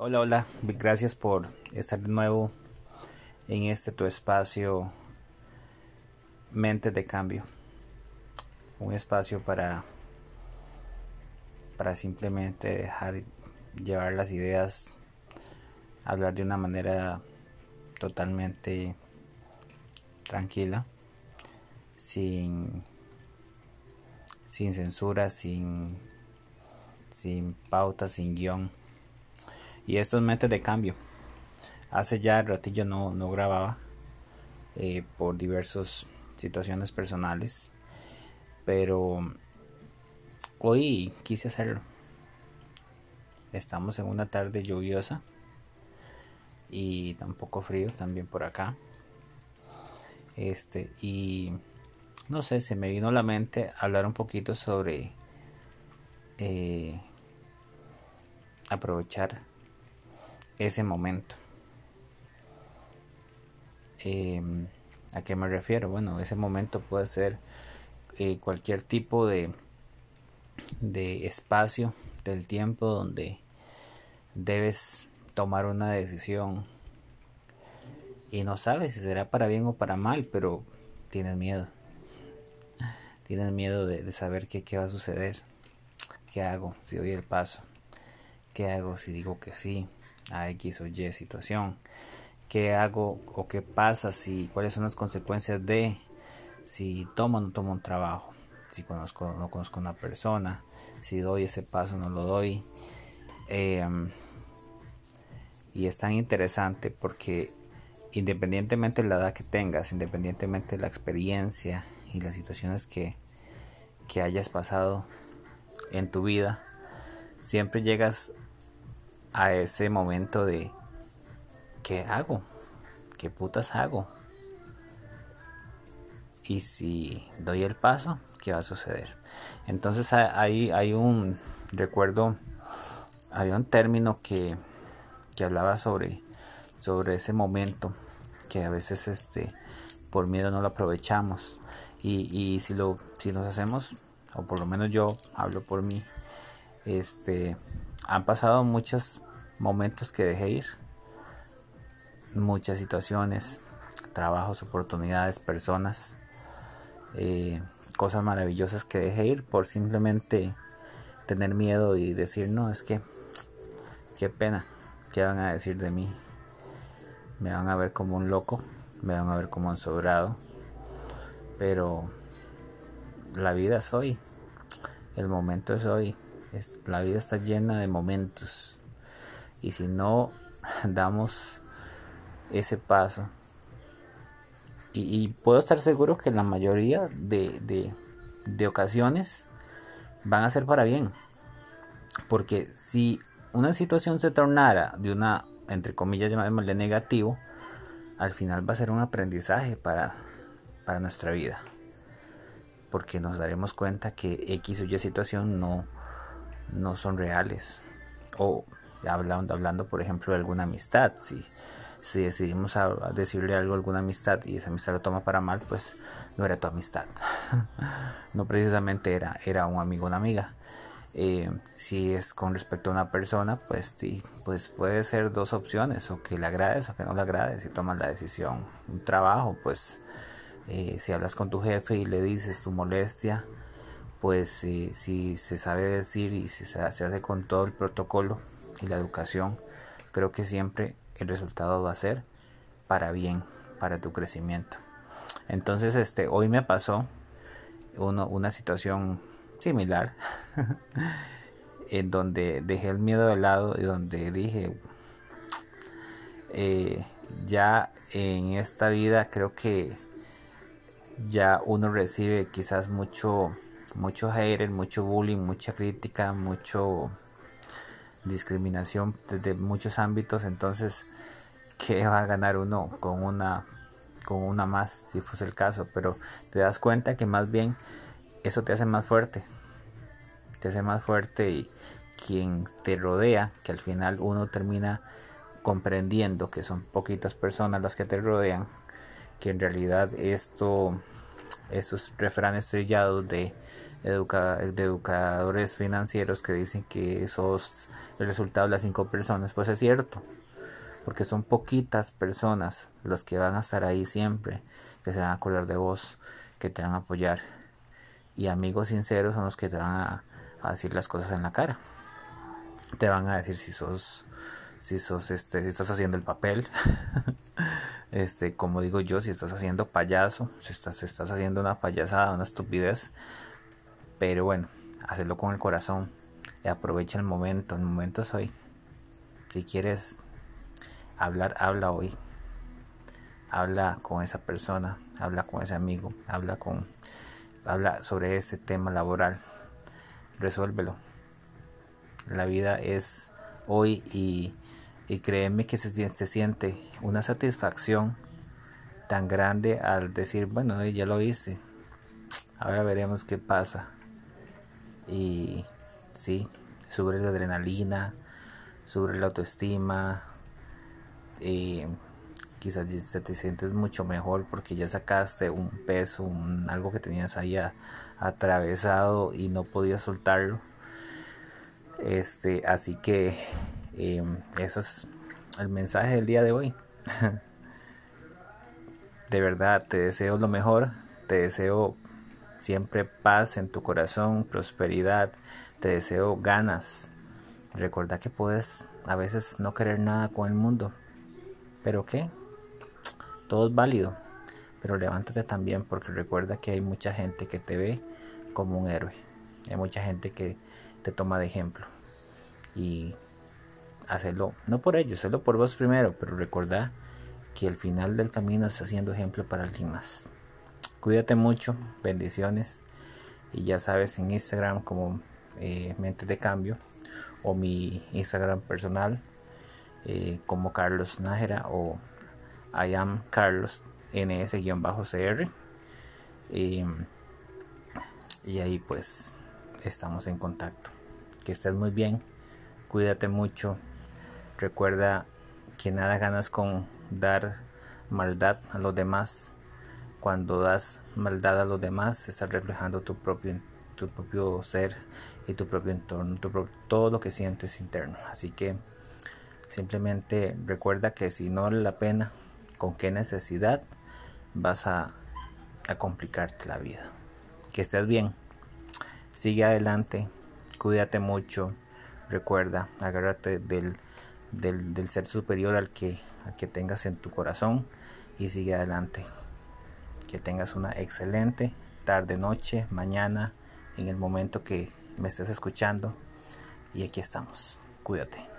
Hola, hola, gracias por estar de nuevo en este tu espacio Mente de Cambio. Un espacio para, para simplemente dejar llevar las ideas, hablar de una manera totalmente tranquila, sin, sin censura, sin, sin pauta, sin guion y esto es mente de cambio. Hace ya ratillo no, no grababa eh, por diversas situaciones personales. Pero hoy quise hacerlo. Estamos en una tarde lluviosa y tampoco frío también por acá. Este, y no sé, se me vino a la mente hablar un poquito sobre eh, aprovechar ese momento. Em, ¿A qué me refiero? Bueno, ese momento puede ser eh, cualquier tipo de, de espacio del tiempo donde debes tomar una decisión y no sabes si será para bien o para mal, pero tienes miedo. Tienes miedo de, saber qué, qué va a suceder. ¿Qué hago si doy el paso? ¿Qué hago si digo que sí? A X o Y situación. ¿Qué hago o qué pasa si cuáles son las consecuencias de si tomo o no tomo un trabajo? Si conozco o no conozco a una persona, si doy ese paso o no lo doy. Em, y es tan interesante porque independientemente de la edad que tengas, independientemente de la experiencia y las situaciones que, que hayas pasado en tu vida, siempre llegas a ese momento de ¿qué hago? ¿Qué putas hago? Y si doy el paso, ¿qué va a suceder? Entonces ahí hay un recuerdo, había un término que, que hablaba sobre, sobre ese momento que a veces este por miedo no lo aprovechamos y, y si lo si nos hacemos o por lo menos yo hablo por mí este han pasado muchos momentos que dejé ir, muchas situaciones, trabajos, oportunidades, personas, eh, cosas maravillosas que dejé ir por simplemente tener miedo y decir, no, es que, qué pena, ¿qué van a decir de mí? Me van a ver como un loco, me van a ver como un sobrado, pero la vida es hoy, el momento es hoy la vida está llena de momentos. Y si no damos ese paso, y, puedo estar seguro que la mayoría de, de, ocasiones van a ser para bien. Porque si una situación se tornara de una, entre comillas, llamémosle negativo, al final va a ser un aprendizaje para, para nuestra vida. Porque nos daremos cuenta que X o Y situación no, no son reales. O hablando, hablando por ejemplo de alguna amistad, si, si decidimos decirle algo a alguna amistad y esa amistad lo toma para mal, pues no era tu amistad. no precisamente era, era un amigo una amiga. Eh, si es con respecto a una persona, pues sí, pues puede ser dos opciones, o que le agrades o que no le agrades, si tomas la decisión. Un trabajo, pues eh, si hablas con tu jefe y le dices tu molestia, pues si se sabe decir y si se, hace con todo el protocolo y la educación, creo que siempre el resultado va a ser para bien, para tu crecimiento. Entonces, este, hoy me pasó uno, una situación similar en donde dejé el miedo de lado y donde dije, eh, ya en esta vida creo que ya uno recibe quizás mucho mucho hater, mucho bullying, mucha crítica, mucho discriminación desde muchos ámbitos, entonces ¿qué va a ganar uno con una con una más si fuese el caso? Pero te das cuenta que más bien eso te hace más fuerte. Te hace más fuerte y quien te rodea, que al final uno termina comprendiendo que son poquitas personas las que te rodean, que en realidad esto, esos refranes estrellados de de educadores financieros que dicen que sos el resultado de las cinco personas, pues es cierto, porque son poquitas personas las que van a estar ahí siempre, que se van a acordar de vos, que te van a apoyar, y amigos sinceros son los que te van a, decir las cosas en la cara, te van a decir si sos si sos este si estás haciendo el papel. Este como digo yo si estás haciendo payaso si estás, estás haciendo una payasada una estupidez pero bueno, hacerlo con el corazón. Y aprovecha el momento. El momento es hoy. Si quieres hablar, habla hoy. Habla con esa persona, habla con ese amigo, habla con habla sobre ese tema laboral. Resuélvelo. La vida es hoy y, y créeme que se, se siente una satisfacción tan grande al decir, bueno, ya lo hice. Ahora veremos qué pasa y sí, sube la adrenalina, sube la autoestima, y quizás te sientes mucho mejor porque ya sacaste un peso, un, algo que tenías ahí atravesado y no podías soltarlo. Este, así que eh, ese es el mensaje del día de hoy. de verdad, te deseo lo mejor, te deseo Siempre paz en tu corazón, prosperidad. Te deseo ganas. Recuerda que puedes a veces no querer nada con el mundo. ¿Pero qué? Todo es válido. Pero levántate también porque recuerda que hay mucha gente que te ve como un héroe. Hay mucha gente que te toma de ejemplo. Y hacerlo, no por ellos, hacerlo por vos primero, pero recuerda que el final del camino está siendo ejemplo para alguien más. Cuídate mucho, bendiciones. Y ya sabes, en Instagram como eh, Mente de Cambio o mi Instagram personal eh, como Carlos Nájera o I am Carlos NS-CR. y ahí pues estamos en contacto. Que estés muy bien, cuídate mucho. Recuerda que nada ganas con dar maldad a los demás cuando das maldad a los demás, estás reflejando tu propio, tu propio ser y tu propio entorno, todo lo que sientes interno. Así que simplemente recuerda que si no vale la pena, con qué necesidad vas a, a complicarte la vida. Que estés bien, sigue adelante, cuídate mucho, recuerda, agárrate del, del, del ser superior al que, al que tengas en tu corazón y sigue adelante. Que tengas una excelente tarde, noche, mañana, en el momento que me estés escuchando. Y aquí estamos. Cuídate.